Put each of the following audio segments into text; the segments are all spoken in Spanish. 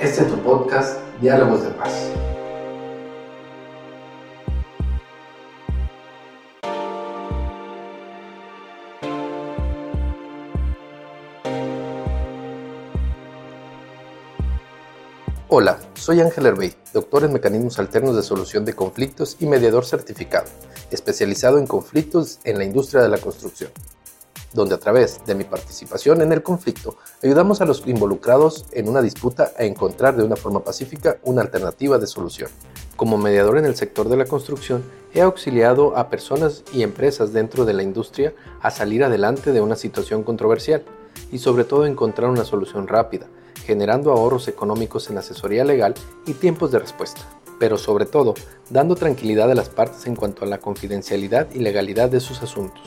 Este es tu podcast, Diálogos de Paz. Hola, soy Ángel Herbey, doctor en mecanismos alternos de solución de conflictos y mediador certificado, especializado en conflictos en la industria de la construcción donde a través de mi participación en el conflicto ayudamos a los involucrados en una disputa a encontrar de una forma pacífica una alternativa de solución. Como mediador en el sector de la construcción, he auxiliado a personas y empresas dentro de la industria a salir adelante de una situación controversial y sobre todo encontrar una solución rápida, generando ahorros económicos en asesoría legal y tiempos de respuesta pero sobre todo dando tranquilidad a las partes en cuanto a la confidencialidad y legalidad de sus asuntos.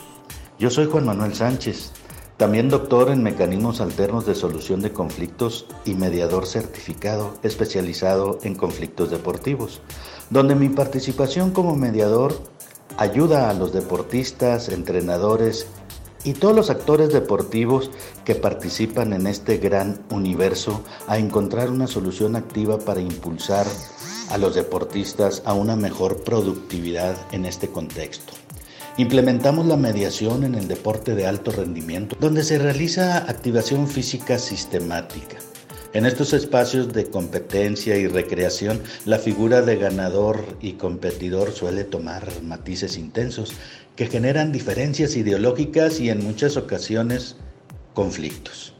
Yo soy Juan Manuel Sánchez, también doctor en mecanismos alternos de solución de conflictos y mediador certificado especializado en conflictos deportivos, donde mi participación como mediador ayuda a los deportistas, entrenadores y todos los actores deportivos que participan en este gran universo a encontrar una solución activa para impulsar a los deportistas a una mejor productividad en este contexto. Implementamos la mediación en el deporte de alto rendimiento, donde se realiza activación física sistemática. En estos espacios de competencia y recreación, la figura de ganador y competidor suele tomar matices intensos que generan diferencias ideológicas y en muchas ocasiones conflictos.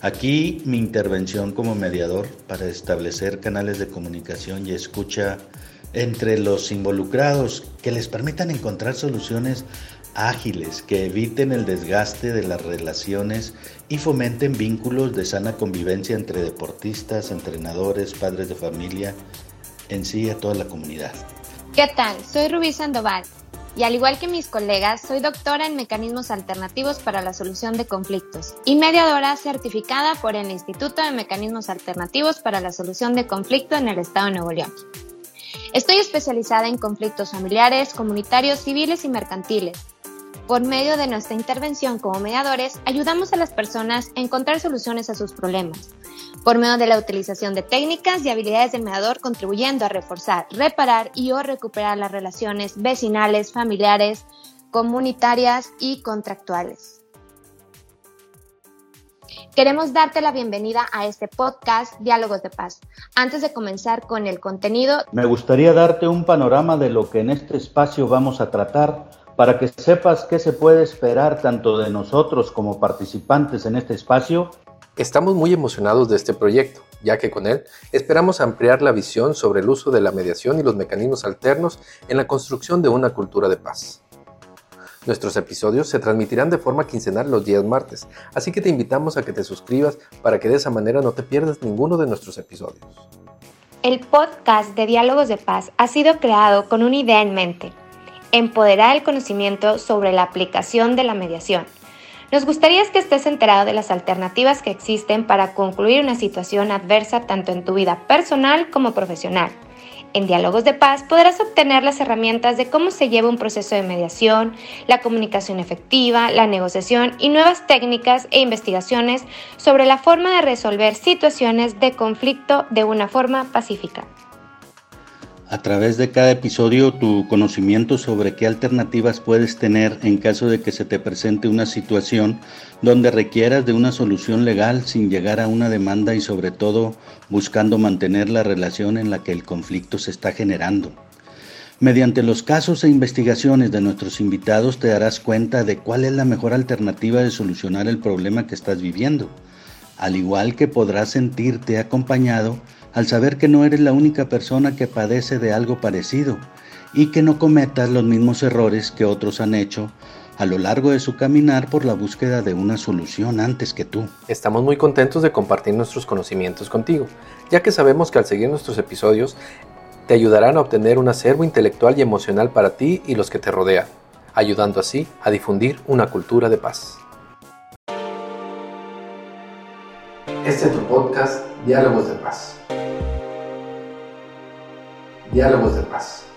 Aquí mi intervención como mediador para establecer canales de comunicación y escucha entre los involucrados que les permitan encontrar soluciones ágiles que eviten el desgaste de las relaciones y fomenten vínculos de sana convivencia entre deportistas, entrenadores, padres de familia, en sí a toda la comunidad. ¿Qué tal? Soy Rubí Sandoval y al igual que mis colegas, soy doctora en mecanismos alternativos para la solución de conflictos y mediadora certificada por el Instituto de Mecanismos Alternativos para la Solución de Conflicto en el Estado de Nuevo León. Estoy especializada en conflictos familiares, comunitarios, civiles y mercantiles. Por medio de nuestra intervención como mediadores, ayudamos a las personas a encontrar soluciones a sus problemas, por medio de la utilización de técnicas y habilidades del mediador contribuyendo a reforzar, reparar y o recuperar las relaciones vecinales, familiares, comunitarias y contractuales. Queremos darte la bienvenida a este podcast Diálogos de Paz. Antes de comenzar con el contenido, me gustaría darte un panorama de lo que en este espacio vamos a tratar para que sepas qué se puede esperar tanto de nosotros como participantes en este espacio. Estamos muy emocionados de este proyecto, ya que con él esperamos ampliar la visión sobre el uso de la mediación y los mecanismos alternos en la construcción de una cultura de paz. Nuestros episodios se transmitirán de forma quincenal los días martes, así que te invitamos a que te suscribas para que de esa manera no te pierdas ninguno de nuestros episodios. El podcast de Diálogos de Paz ha sido creado con una idea en mente, empoderar el conocimiento sobre la aplicación de la mediación. Nos gustaría que estés enterado de las alternativas que existen para concluir una situación adversa tanto en tu vida personal como profesional en Diálogos de Paz podrás obtener las herramientas de cómo se lleva un proceso de mediación, la comunicación efectiva, la negociación y nuevas técnicas e investigaciones sobre la forma de resolver situaciones de conflicto de una forma pacífica a través de cada episodio tu conocimiento sobre qué alternativas puedes tener en caso de que se te presente una situación donde requieras de una solución legal sin llegar a una demanda y sobre todo buscando mantener la relación en la que el conflicto se está generando. Mediante los casos e investigaciones de nuestros invitados te darás cuenta de cuál es la mejor alternativa de solucionar el problema que estás viviendo, al igual que podrás sentirte acompañado al saber que no eres la única persona que padece de algo parecido y que no cometas los mismos errores que otros han hecho a lo largo de su caminar por la búsqueda de una solución antes que tú. Estamos muy contentos de compartir nuestros conocimientos contigo, ya que sabemos que al seguir nuestros episodios te ayudarán a obtener un acervo intelectual y emocional para ti y los que te rodean, ayudando así a difundir una cultura de paz. Este es tu podcast Diálogos de Paz. Diálogos de Paz.